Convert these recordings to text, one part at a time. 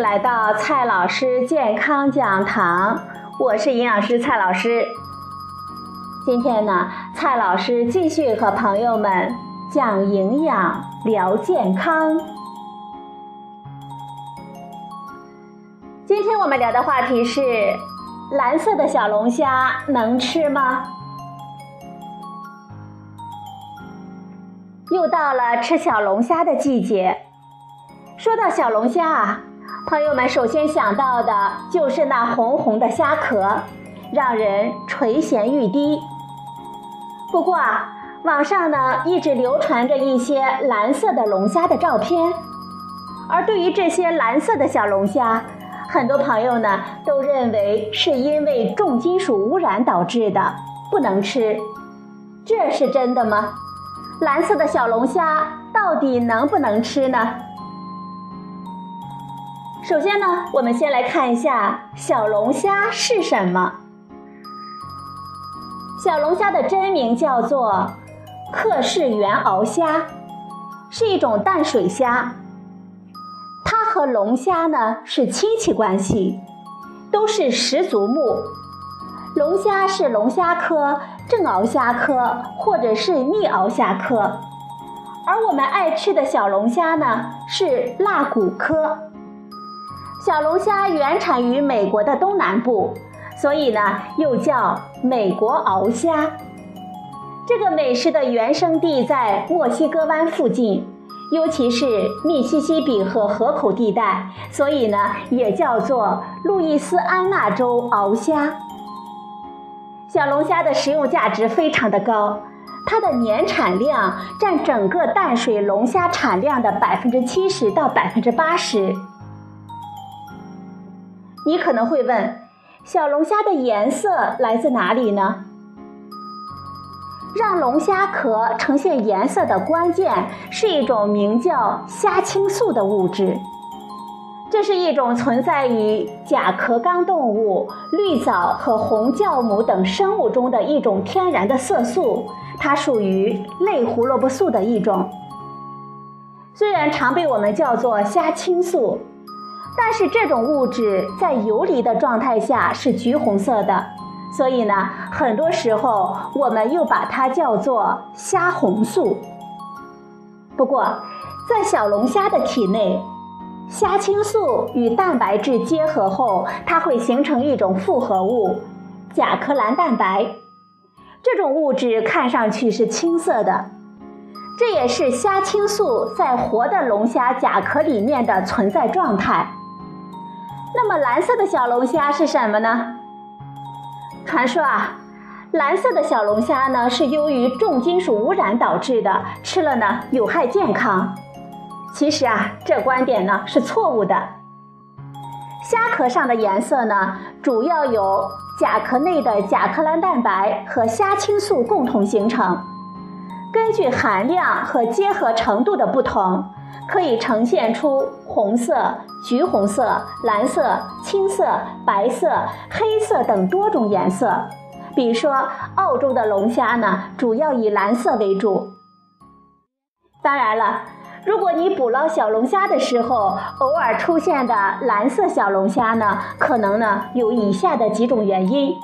来到蔡老师健康讲堂，我是营养师蔡老师。今天呢，蔡老师继续和朋友们讲营养、聊健康。今天我们聊的话题是：蓝色的小龙虾能吃吗？又到了吃小龙虾的季节。说到小龙虾啊，朋友们首先想到的就是那红红的虾壳，让人垂涎欲滴。不过啊，网上呢一直流传着一些蓝色的龙虾的照片，而对于这些蓝色的小龙虾，很多朋友呢都认为是因为重金属污染导致的，不能吃。这是真的吗？蓝色的小龙虾到底能不能吃呢？首先呢，我们先来看一下小龙虾是什么。小龙虾的真名叫做克氏原螯虾，是一种淡水虾。它和龙虾呢是亲戚关系，都是十足目。龙虾是龙虾科正螯虾科或者是逆螯虾科，而我们爱吃的小龙虾呢是辣骨科。小龙虾原产于美国的东南部，所以呢又叫美国螯虾。这个美食的原生地在墨西哥湾附近，尤其是密西西比河河口地带，所以呢也叫做路易斯安那州螯虾。小龙虾的食用价值非常的高，它的年产量占整个淡水龙虾产量的百分之七十到百分之八十。你可能会问，小龙虾的颜色来自哪里呢？让龙虾壳呈现颜色的关键是一种名叫虾青素的物质。这是一种存在于甲壳纲动物、绿藻和红酵母等生物中的一种天然的色素，它属于类胡萝卜素的一种。虽然常被我们叫做虾青素，但是这种物质在游离的状态下是橘红色的，所以呢，很多时候我们又把它叫做虾红素。不过，在小龙虾的体内，虾青素与蛋白质结合后，它会形成一种复合物——甲壳蓝蛋白。这种物质看上去是青色的，这也是虾青素在活的龙虾甲壳里面的存在状态。那么，蓝色的小龙虾是什么呢？传说啊，蓝色的小龙虾呢是由于重金属污染导致的，吃了呢有害健康。其实啊，这观点呢是错误的。虾壳上的颜色呢，主要由甲壳内的甲壳蓝蛋白和虾青素共同形成。根据含量和结合程度的不同，可以呈现出红色、橘红色、蓝色、青色、白色、黑色等多种颜色。比如说，澳洲的龙虾呢，主要以蓝色为主。当然了。如果你捕捞小龙虾的时候，偶尔出现的蓝色小龙虾呢，可能呢有以下的几种原因。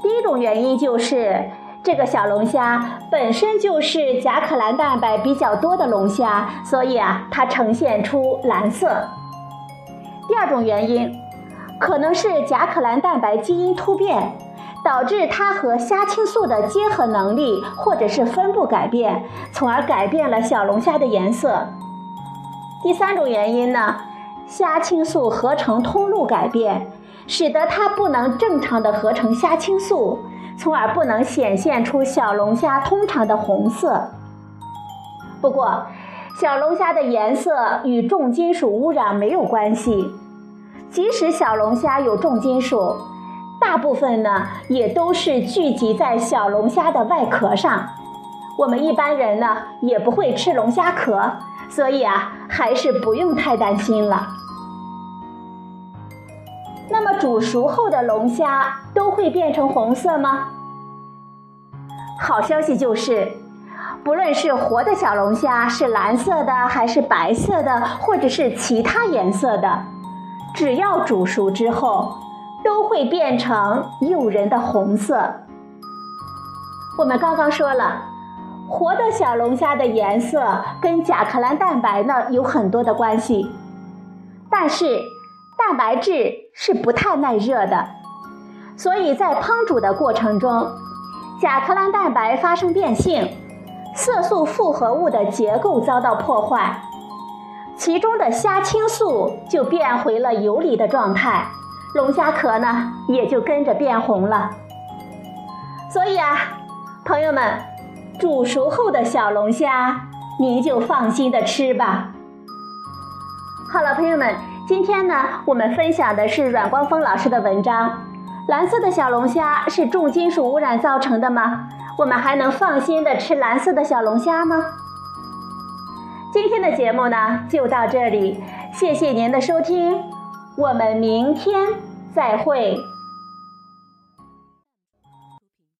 第一种原因就是这个小龙虾本身就是甲壳蓝蛋白比较多的龙虾，所以啊它呈现出蓝色。第二种原因，可能是甲壳蓝蛋白基因突变。导致它和虾青素的结合能力或者是分布改变，从而改变了小龙虾的颜色。第三种原因呢，虾青素合成通路改变，使得它不能正常的合成虾青素，从而不能显现出小龙虾通常的红色。不过，小龙虾的颜色与重金属污染没有关系，即使小龙虾有重金属。大部分呢也都是聚集在小龙虾的外壳上，我们一般人呢也不会吃龙虾壳，所以啊还是不用太担心了。那么煮熟后的龙虾都会变成红色吗？好消息就是，不论是活的小龙虾是蓝色的，还是白色的，或者是其他颜色的，只要煮熟之后，都会变成诱人的红色。我们刚刚说了，活的小龙虾的颜色跟甲壳蓝蛋白呢有很多的关系，但是蛋白质是不太耐热的，所以在烹煮的过程中，甲壳蓝蛋白发生变性，色素复合物的结构遭到破坏，其中的虾青素就变回了游离的状态，龙虾壳呢也就跟着变红了。所以啊。朋友们，煮熟后的小龙虾，您就放心的吃吧。好了，朋友们，今天呢，我们分享的是阮光峰老师的文章。蓝色的小龙虾是重金属污染造成的吗？我们还能放心的吃蓝色的小龙虾吗？今天的节目呢，就到这里，谢谢您的收听，我们明天再会。